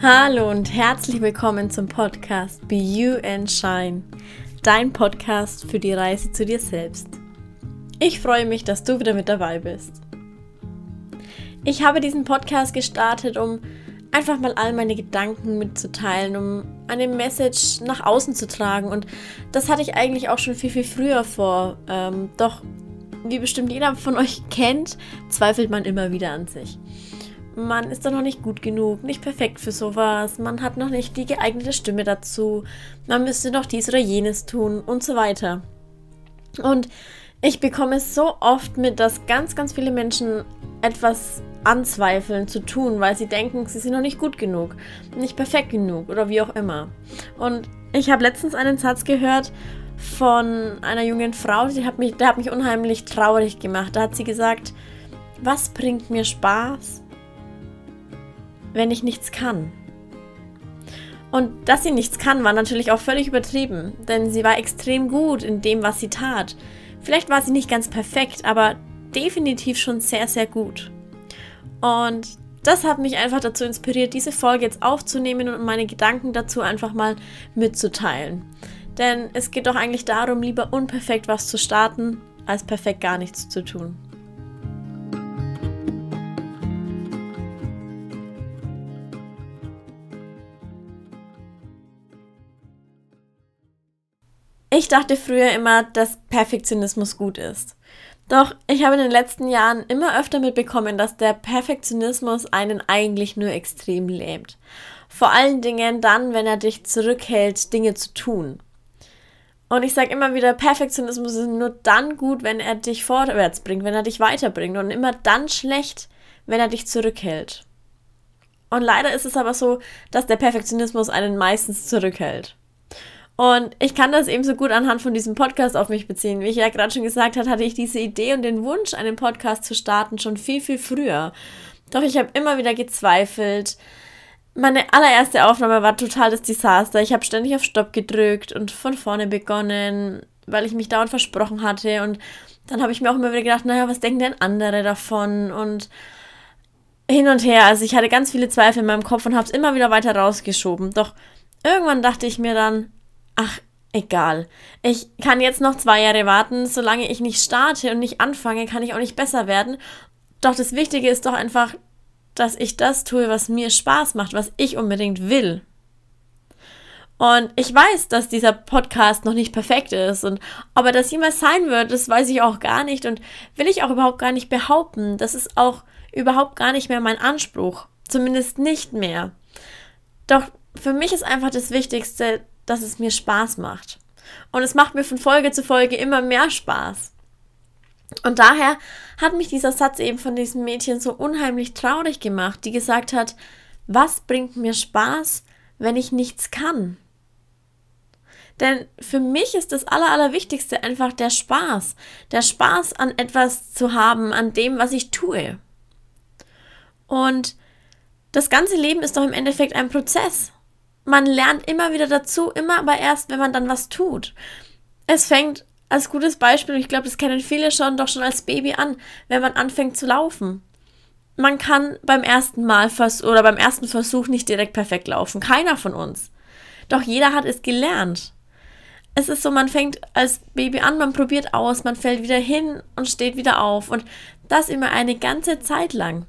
Hallo und herzlich willkommen zum Podcast Be You and Shine, dein Podcast für die Reise zu dir selbst. Ich freue mich, dass du wieder mit dabei bist. Ich habe diesen Podcast gestartet, um einfach mal all meine Gedanken mitzuteilen, um eine Message nach außen zu tragen. Und das hatte ich eigentlich auch schon viel, viel früher vor. Ähm, doch, wie bestimmt jeder von euch kennt, zweifelt man immer wieder an sich man ist doch noch nicht gut genug, nicht perfekt für sowas, man hat noch nicht die geeignete Stimme dazu, man müsste noch dies oder jenes tun und so weiter. Und ich bekomme es so oft mit, dass ganz, ganz viele Menschen etwas anzweifeln zu tun, weil sie denken, sie sind noch nicht gut genug, nicht perfekt genug oder wie auch immer. Und ich habe letztens einen Satz gehört von einer jungen Frau, die hat mich, der hat mich unheimlich traurig gemacht. Da hat sie gesagt, was bringt mir Spaß, wenn ich nichts kann? Und dass sie nichts kann, war natürlich auch völlig übertrieben, denn sie war extrem gut in dem, was sie tat. Vielleicht war sie nicht ganz perfekt, aber definitiv schon sehr, sehr gut. Und das hat mich einfach dazu inspiriert, diese Folge jetzt aufzunehmen und meine Gedanken dazu einfach mal mitzuteilen. Denn es geht doch eigentlich darum, lieber unperfekt was zu starten, als perfekt gar nichts zu tun. Ich dachte früher immer, dass Perfektionismus gut ist. Doch ich habe in den letzten Jahren immer öfter mitbekommen, dass der Perfektionismus einen eigentlich nur extrem lähmt. Vor allen Dingen dann, wenn er dich zurückhält, Dinge zu tun. Und ich sage immer wieder, Perfektionismus ist nur dann gut, wenn er dich vorwärts bringt, wenn er dich weiterbringt und immer dann schlecht, wenn er dich zurückhält. Und leider ist es aber so, dass der Perfektionismus einen meistens zurückhält. Und ich kann das eben so gut anhand von diesem Podcast auf mich beziehen. Wie ich ja gerade schon gesagt habe, hatte ich diese Idee und den Wunsch, einen Podcast zu starten, schon viel, viel früher. Doch ich habe immer wieder gezweifelt. Meine allererste Aufnahme war total das Desaster. Ich habe ständig auf Stopp gedrückt und von vorne begonnen, weil ich mich dauernd versprochen hatte. Und dann habe ich mir auch immer wieder gedacht, naja, was denken denn andere davon? Und hin und her. Also ich hatte ganz viele Zweifel in meinem Kopf und habe es immer wieder weiter rausgeschoben. Doch irgendwann dachte ich mir dann, ach, egal. Ich kann jetzt noch zwei Jahre warten. Solange ich nicht starte und nicht anfange, kann ich auch nicht besser werden. Doch das Wichtige ist doch einfach, dass ich das tue, was mir Spaß macht, was ich unbedingt will. Und ich weiß, dass dieser Podcast noch nicht perfekt ist. Und ob er das jemals sein wird, das weiß ich auch gar nicht und will ich auch überhaupt gar nicht behaupten. Das ist auch überhaupt gar nicht mehr mein Anspruch. Zumindest nicht mehr. Doch für mich ist einfach das Wichtigste, dass es mir Spaß macht. Und es macht mir von Folge zu Folge immer mehr Spaß. Und daher hat mich dieser Satz eben von diesem Mädchen so unheimlich traurig gemacht, die gesagt hat, was bringt mir Spaß, wenn ich nichts kann? Denn für mich ist das Aller, Allerwichtigste einfach der Spaß. Der Spaß an etwas zu haben, an dem, was ich tue. Und das ganze Leben ist doch im Endeffekt ein Prozess man lernt immer wieder dazu, immer aber erst, wenn man dann was tut. Es fängt als gutes Beispiel, ich glaube, das kennen viele schon, doch schon als Baby an, wenn man anfängt zu laufen. Man kann beim ersten Mal vers oder beim ersten Versuch nicht direkt perfekt laufen. Keiner von uns. Doch jeder hat es gelernt. Es ist so, man fängt als Baby an, man probiert aus, man fällt wieder hin und steht wieder auf. Und das immer eine ganze Zeit lang.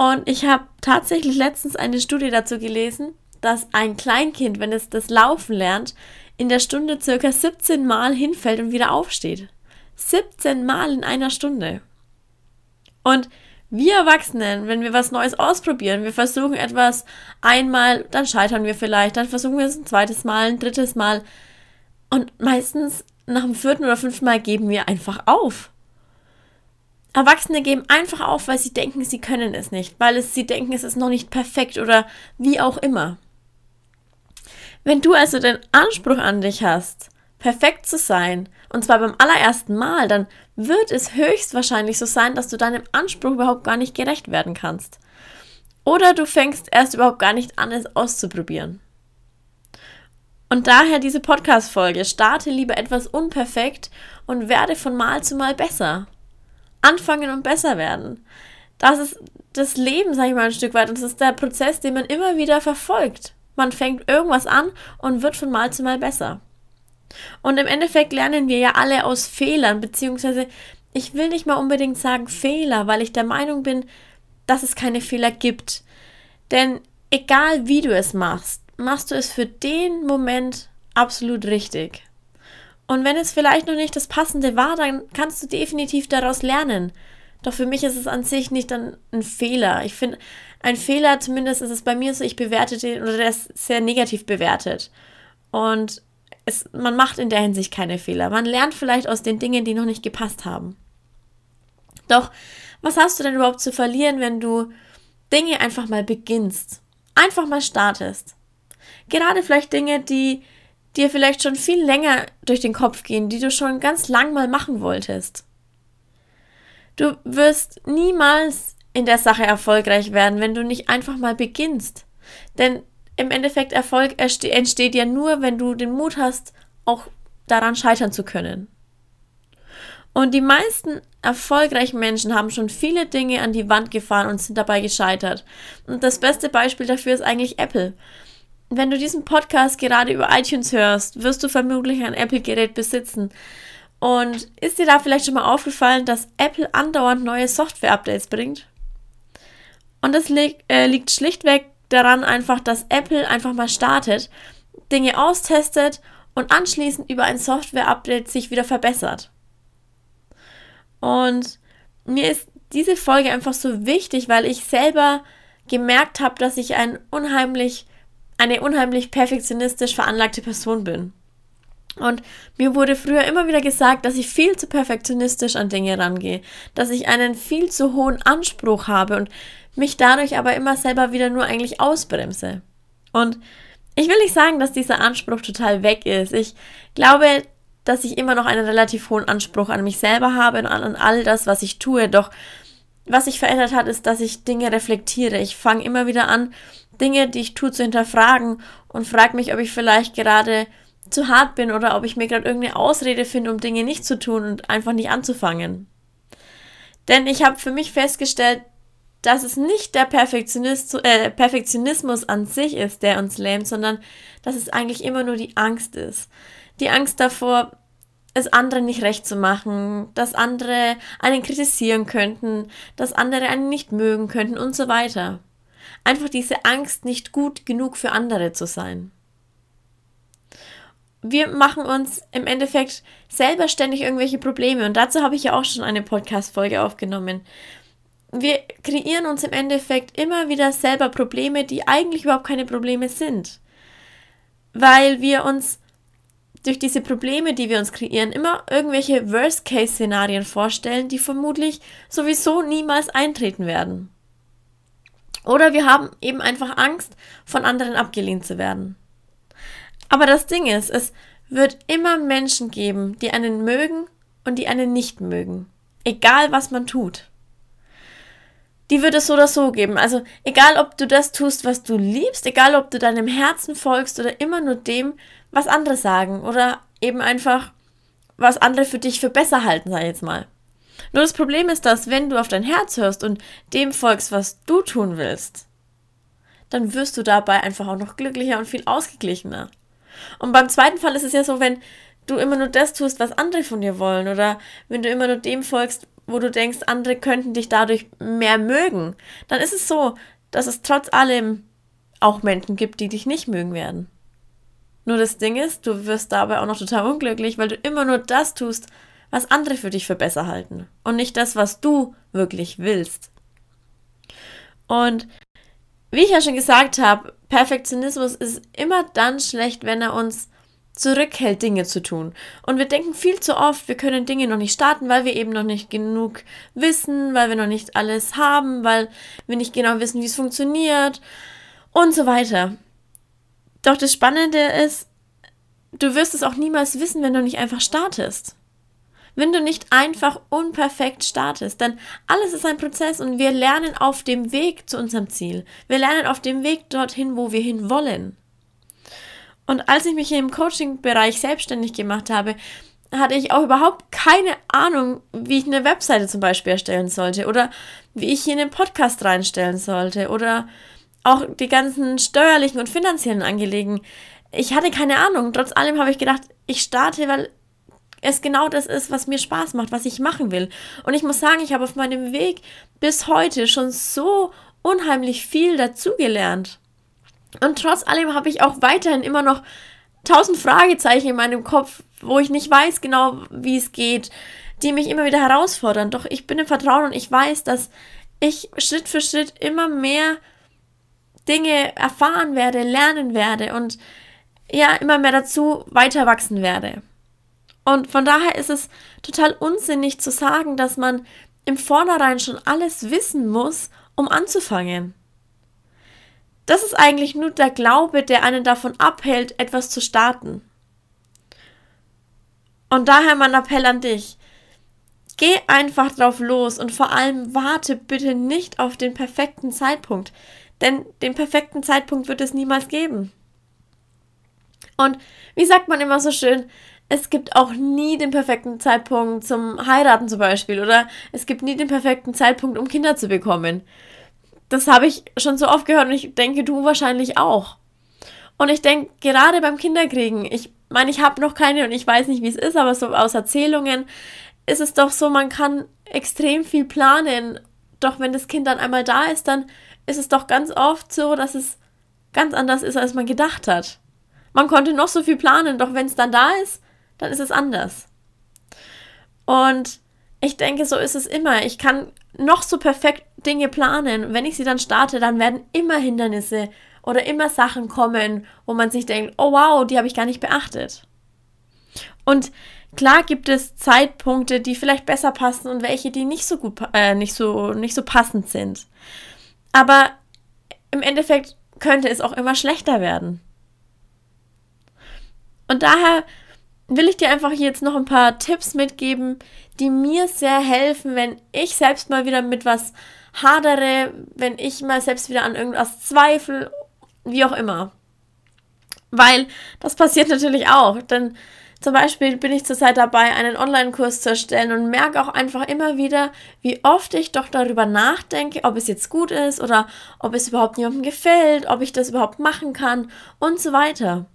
Und ich habe tatsächlich letztens eine Studie dazu gelesen, dass ein Kleinkind, wenn es das Laufen lernt, in der Stunde circa 17 Mal hinfällt und wieder aufsteht. 17 Mal in einer Stunde. Und wir Erwachsenen, wenn wir was Neues ausprobieren, wir versuchen etwas einmal, dann scheitern wir vielleicht, dann versuchen wir es ein zweites Mal, ein drittes Mal. Und meistens nach dem vierten oder fünften Mal geben wir einfach auf. Erwachsene geben einfach auf, weil sie denken, sie können es nicht, weil es, sie denken, es ist noch nicht perfekt oder wie auch immer. Wenn du also den Anspruch an dich hast, perfekt zu sein, und zwar beim allerersten Mal, dann wird es höchstwahrscheinlich so sein, dass du deinem Anspruch überhaupt gar nicht gerecht werden kannst. Oder du fängst erst überhaupt gar nicht an, es auszuprobieren. Und daher diese Podcast-Folge. Starte lieber etwas unperfekt und werde von Mal zu Mal besser anfangen und besser werden. Das ist das Leben, sag ich mal, ein Stück weit. Und das ist der Prozess, den man immer wieder verfolgt. Man fängt irgendwas an und wird von Mal zu Mal besser. Und im Endeffekt lernen wir ja alle aus Fehlern, beziehungsweise ich will nicht mal unbedingt sagen Fehler, weil ich der Meinung bin, dass es keine Fehler gibt. Denn egal wie du es machst, machst du es für den Moment absolut richtig. Und wenn es vielleicht noch nicht das Passende war, dann kannst du definitiv daraus lernen. Doch für mich ist es an sich nicht dann ein Fehler. Ich finde, ein Fehler, zumindest ist es bei mir so, ich bewerte den oder der ist sehr negativ bewertet. Und es, man macht in der Hinsicht keine Fehler. Man lernt vielleicht aus den Dingen, die noch nicht gepasst haben. Doch, was hast du denn überhaupt zu verlieren, wenn du Dinge einfach mal beginnst? Einfach mal startest. Gerade vielleicht Dinge, die dir vielleicht schon viel länger durch den Kopf gehen, die du schon ganz lang mal machen wolltest. Du wirst niemals in der Sache erfolgreich werden, wenn du nicht einfach mal beginnst. Denn im Endeffekt Erfolg entsteht ja nur, wenn du den Mut hast, auch daran scheitern zu können. Und die meisten erfolgreichen Menschen haben schon viele Dinge an die Wand gefahren und sind dabei gescheitert. Und das beste Beispiel dafür ist eigentlich Apple. Wenn du diesen Podcast gerade über iTunes hörst, wirst du vermutlich ein Apple-Gerät besitzen. Und ist dir da vielleicht schon mal aufgefallen, dass Apple andauernd neue Software-Updates bringt? Und das li äh, liegt schlichtweg daran einfach, dass Apple einfach mal startet, Dinge austestet und anschließend über ein Software-Update sich wieder verbessert. Und mir ist diese Folge einfach so wichtig, weil ich selber gemerkt habe, dass ich ein unheimlich, eine unheimlich perfektionistisch veranlagte Person bin. Und mir wurde früher immer wieder gesagt, dass ich viel zu perfektionistisch an Dinge rangehe, dass ich einen viel zu hohen Anspruch habe und mich dadurch aber immer selber wieder nur eigentlich ausbremse. Und ich will nicht sagen, dass dieser Anspruch total weg ist. Ich glaube, dass ich immer noch einen relativ hohen Anspruch an mich selber habe und an all das, was ich tue. Doch was sich verändert hat, ist, dass ich Dinge reflektiere. Ich fange immer wieder an, Dinge, die ich tue, zu hinterfragen und frage mich, ob ich vielleicht gerade zu hart bin oder ob ich mir gerade irgendeine Ausrede finde, um Dinge nicht zu tun und einfach nicht anzufangen. Denn ich habe für mich festgestellt, dass es nicht der Perfektionist, äh, Perfektionismus an sich ist, der uns lähmt, sondern dass es eigentlich immer nur die Angst ist. Die Angst davor, es anderen nicht recht zu machen, dass andere einen kritisieren könnten, dass andere einen nicht mögen könnten und so weiter. Einfach diese Angst, nicht gut genug für andere zu sein. Wir machen uns im Endeffekt selber ständig irgendwelche Probleme und dazu habe ich ja auch schon eine Podcast-Folge aufgenommen. Wir kreieren uns im Endeffekt immer wieder selber Probleme, die eigentlich überhaupt keine Probleme sind. Weil wir uns durch diese Probleme, die wir uns kreieren, immer irgendwelche Worst-Case-Szenarien vorstellen, die vermutlich sowieso niemals eintreten werden. Oder wir haben eben einfach Angst, von anderen abgelehnt zu werden. Aber das Ding ist, es wird immer Menschen geben, die einen mögen und die einen nicht mögen. Egal was man tut. Die wird es so oder so geben. Also egal, ob du das tust, was du liebst, egal, ob du deinem Herzen folgst oder immer nur dem, was andere sagen oder eben einfach, was andere für dich für besser halten, sag ich jetzt mal. Nur das Problem ist, dass wenn du auf dein Herz hörst und dem folgst, was du tun willst, dann wirst du dabei einfach auch noch glücklicher und viel ausgeglichener. Und beim zweiten Fall ist es ja so, wenn du immer nur das tust, was andere von dir wollen oder wenn du immer nur dem folgst, wo du denkst, andere könnten dich dadurch mehr mögen, dann ist es so, dass es trotz allem auch Menschen gibt, die dich nicht mögen werden. Nur das Ding ist, du wirst dabei auch noch total unglücklich, weil du immer nur das tust, was andere für dich für besser halten und nicht das, was du wirklich willst. Und wie ich ja schon gesagt habe, Perfektionismus ist immer dann schlecht, wenn er uns zurückhält, Dinge zu tun. Und wir denken viel zu oft, wir können Dinge noch nicht starten, weil wir eben noch nicht genug wissen, weil wir noch nicht alles haben, weil wir nicht genau wissen, wie es funktioniert und so weiter. Doch das Spannende ist, du wirst es auch niemals wissen, wenn du nicht einfach startest. Wenn du nicht einfach unperfekt startest, denn alles ist ein Prozess und wir lernen auf dem Weg zu unserem Ziel. Wir lernen auf dem Weg dorthin, wo wir hin wollen. Und als ich mich im Coaching-Bereich selbstständig gemacht habe, hatte ich auch überhaupt keine Ahnung, wie ich eine Webseite zum Beispiel erstellen sollte oder wie ich hier einen Podcast reinstellen sollte oder auch die ganzen steuerlichen und finanziellen Angelegenheiten. Ich hatte keine Ahnung. Trotz allem habe ich gedacht, ich starte, weil es genau das ist, was mir Spaß macht, was ich machen will. Und ich muss sagen, ich habe auf meinem Weg bis heute schon so unheimlich viel dazugelernt. Und trotz allem habe ich auch weiterhin immer noch tausend Fragezeichen in meinem Kopf, wo ich nicht weiß genau, wie es geht, die mich immer wieder herausfordern. Doch ich bin im Vertrauen und ich weiß, dass ich Schritt für Schritt immer mehr Dinge erfahren werde, lernen werde und ja, immer mehr dazu weiter wachsen werde. Und von daher ist es total unsinnig zu sagen, dass man im Vornherein schon alles wissen muss, um anzufangen. Das ist eigentlich nur der Glaube, der einen davon abhält, etwas zu starten. Und daher mein Appell an dich. Geh einfach drauf los und vor allem warte bitte nicht auf den perfekten Zeitpunkt, denn den perfekten Zeitpunkt wird es niemals geben. Und wie sagt man immer so schön, es gibt auch nie den perfekten Zeitpunkt zum Heiraten zum Beispiel oder es gibt nie den perfekten Zeitpunkt, um Kinder zu bekommen. Das habe ich schon so oft gehört und ich denke, du wahrscheinlich auch. Und ich denke, gerade beim Kinderkriegen, ich meine, ich habe noch keine und ich weiß nicht, wie es ist, aber so aus Erzählungen ist es doch so, man kann extrem viel planen. Doch wenn das Kind dann einmal da ist, dann ist es doch ganz oft so, dass es ganz anders ist, als man gedacht hat. Man konnte noch so viel planen, doch wenn es dann da ist, dann ist es anders. Und ich denke, so ist es immer. Ich kann noch so perfekt Dinge planen. Wenn ich sie dann starte, dann werden immer Hindernisse oder immer Sachen kommen, wo man sich denkt, oh wow, die habe ich gar nicht beachtet. Und klar gibt es Zeitpunkte, die vielleicht besser passen und welche, die nicht so gut, äh, nicht so, nicht so passend sind. Aber im Endeffekt könnte es auch immer schlechter werden. Und daher will ich dir einfach jetzt noch ein paar Tipps mitgeben, die mir sehr helfen, wenn ich selbst mal wieder mit was hadere, wenn ich mal selbst wieder an irgendwas zweifle, wie auch immer. Weil das passiert natürlich auch, denn zum Beispiel bin ich zurzeit dabei, einen Online-Kurs zu erstellen und merke auch einfach immer wieder, wie oft ich doch darüber nachdenke, ob es jetzt gut ist oder ob es überhaupt niemandem gefällt, ob ich das überhaupt machen kann und so weiter.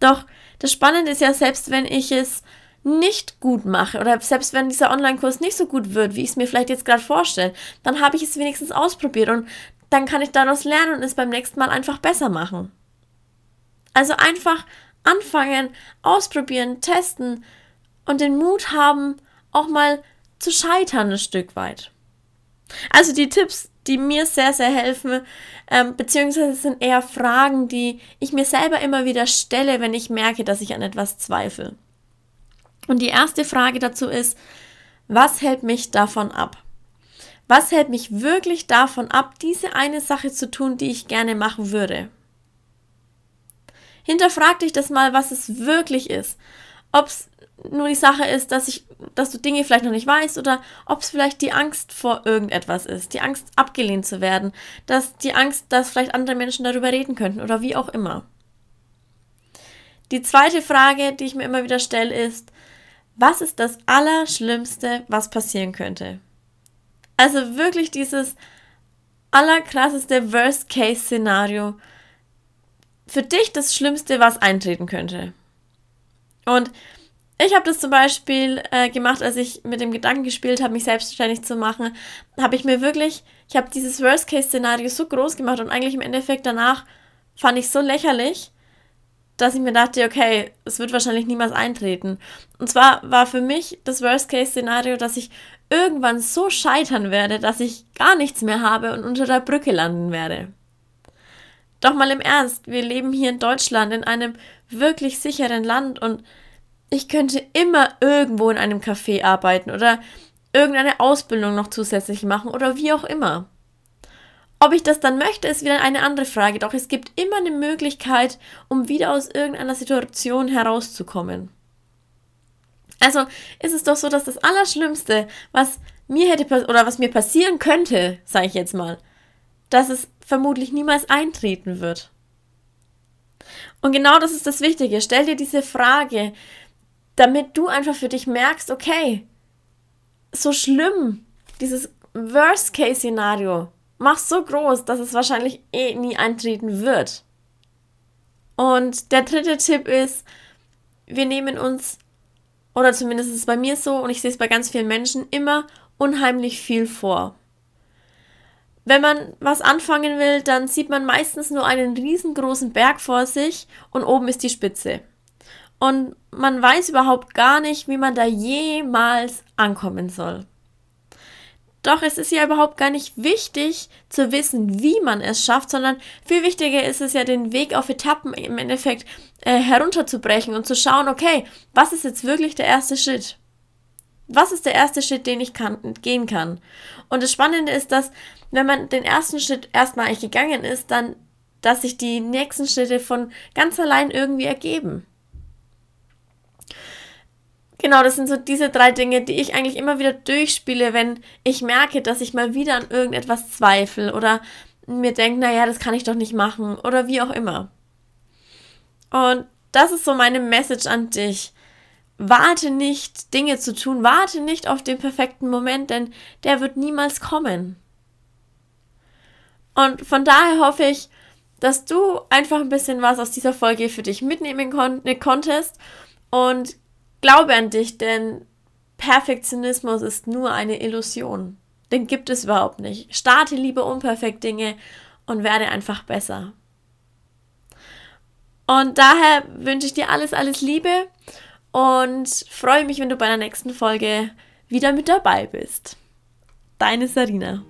Doch das Spannende ist ja, selbst wenn ich es nicht gut mache oder selbst wenn dieser Online-Kurs nicht so gut wird, wie ich es mir vielleicht jetzt gerade vorstelle, dann habe ich es wenigstens ausprobiert und dann kann ich daraus lernen und es beim nächsten Mal einfach besser machen. Also einfach anfangen, ausprobieren, testen und den Mut haben, auch mal zu scheitern ein Stück weit. Also die Tipps, die mir sehr, sehr helfen, ähm, beziehungsweise sind eher Fragen, die ich mir selber immer wieder stelle, wenn ich merke, dass ich an etwas zweifle. Und die erste Frage dazu ist, was hält mich davon ab? Was hält mich wirklich davon ab, diese eine Sache zu tun, die ich gerne machen würde? Hinterfrag dich das mal, was es wirklich ist. Ob es nur die Sache ist, dass ich, dass du Dinge vielleicht noch nicht weißt oder ob es vielleicht die Angst vor irgendetwas ist, die Angst abgelehnt zu werden, dass die Angst, dass vielleicht andere Menschen darüber reden könnten oder wie auch immer. Die zweite Frage, die ich mir immer wieder stelle, ist, was ist das Allerschlimmste, was passieren könnte? Also wirklich dieses allerkrasseste Worst-Case-Szenario. Für dich das Schlimmste, was eintreten könnte. Und ich habe das zum Beispiel äh, gemacht, als ich mit dem Gedanken gespielt habe, mich selbstständig zu machen, habe ich mir wirklich, ich habe dieses Worst-Case-Szenario so groß gemacht und eigentlich im Endeffekt danach fand ich so lächerlich, dass ich mir dachte, okay, es wird wahrscheinlich niemals eintreten. Und zwar war für mich das Worst-Case-Szenario, dass ich irgendwann so scheitern werde, dass ich gar nichts mehr habe und unter der Brücke landen werde. Doch mal im Ernst, wir leben hier in Deutschland in einem wirklich sicheren Land und ich könnte immer irgendwo in einem Café arbeiten oder irgendeine Ausbildung noch zusätzlich machen oder wie auch immer. Ob ich das dann möchte, ist wieder eine andere Frage, doch es gibt immer eine Möglichkeit, um wieder aus irgendeiner Situation herauszukommen. Also ist es doch so, dass das Allerschlimmste, was mir hätte oder was mir passieren könnte, sage ich jetzt mal, dass es vermutlich niemals eintreten wird. Und genau das ist das Wichtige. Stell dir diese Frage, damit du einfach für dich merkst, okay, so schlimm, dieses Worst-Case-Szenario, mach so groß, dass es wahrscheinlich eh nie eintreten wird. Und der dritte Tipp ist, wir nehmen uns, oder zumindest ist es bei mir so, und ich sehe es bei ganz vielen Menschen, immer unheimlich viel vor. Wenn man was anfangen will, dann sieht man meistens nur einen riesengroßen Berg vor sich und oben ist die Spitze. Und man weiß überhaupt gar nicht, wie man da jemals ankommen soll. Doch es ist ja überhaupt gar nicht wichtig zu wissen, wie man es schafft, sondern viel wichtiger ist es ja, den Weg auf Etappen im Endeffekt äh, herunterzubrechen und zu schauen, okay, was ist jetzt wirklich der erste Schritt? Was ist der erste Schritt, den ich kann, gehen kann? Und das Spannende ist, dass wenn man den ersten Schritt erstmal eigentlich gegangen ist, dann, dass sich die nächsten Schritte von ganz allein irgendwie ergeben. Genau, das sind so diese drei Dinge, die ich eigentlich immer wieder durchspiele, wenn ich merke, dass ich mal wieder an irgendetwas zweifle oder mir denke, naja, das kann ich doch nicht machen oder wie auch immer. Und das ist so meine Message an dich. Warte nicht, Dinge zu tun, warte nicht auf den perfekten Moment, denn der wird niemals kommen. Und von daher hoffe ich, dass du einfach ein bisschen was aus dieser Folge für dich mitnehmen kon konntest und Glaube an dich, denn Perfektionismus ist nur eine Illusion. Den gibt es überhaupt nicht. Starte lieber unperfekt Dinge und werde einfach besser. Und daher wünsche ich dir alles, alles Liebe und freue mich, wenn du bei der nächsten Folge wieder mit dabei bist. Deine Sarina.